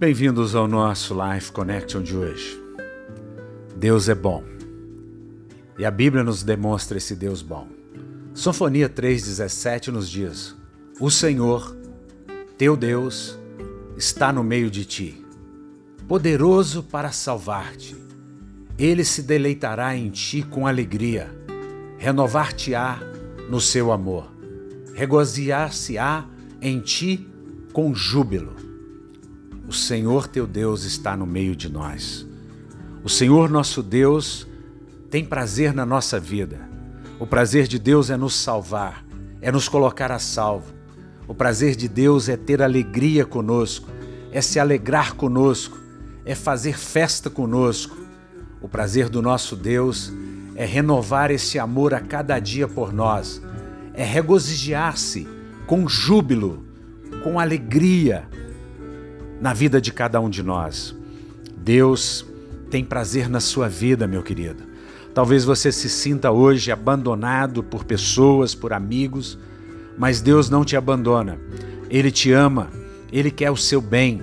Bem-vindos ao nosso Life Connection de hoje. Deus é bom. E a Bíblia nos demonstra esse Deus bom. Sinfonia 3,17 nos diz: O Senhor, teu Deus, está no meio de ti, poderoso para salvar-te. Ele se deleitará em ti com alegria, renovar-te-á no seu amor, regozijar-se-á em ti com júbilo o Senhor teu Deus está no meio de nós. O Senhor nosso Deus tem prazer na nossa vida. O prazer de Deus é nos salvar, é nos colocar a salvo. O prazer de Deus é ter alegria conosco, é se alegrar conosco, é fazer festa conosco. O prazer do nosso Deus é renovar esse amor a cada dia por nós, é regozijar-se com júbilo, com alegria, na vida de cada um de nós. Deus tem prazer na sua vida, meu querido. Talvez você se sinta hoje abandonado por pessoas, por amigos, mas Deus não te abandona. Ele te ama, ele quer o seu bem.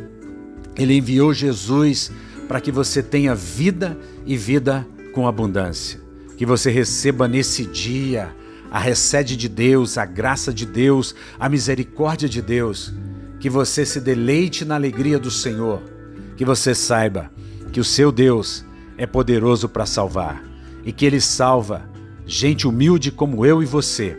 Ele enviou Jesus para que você tenha vida e vida com abundância. Que você receba nesse dia a recede de Deus, a graça de Deus, a misericórdia de Deus que você se deleite na alegria do Senhor, que você saiba que o seu Deus é poderoso para salvar. E que ele salva gente humilde como eu e você,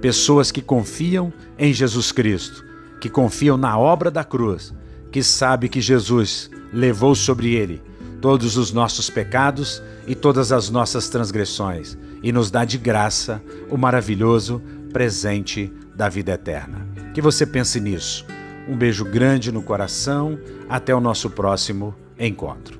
pessoas que confiam em Jesus Cristo, que confiam na obra da cruz, que sabe que Jesus levou sobre ele todos os nossos pecados e todas as nossas transgressões. E nos dá de graça o maravilhoso presente da vida eterna. Que você pense nisso. Um beijo grande no coração. Até o nosso próximo encontro.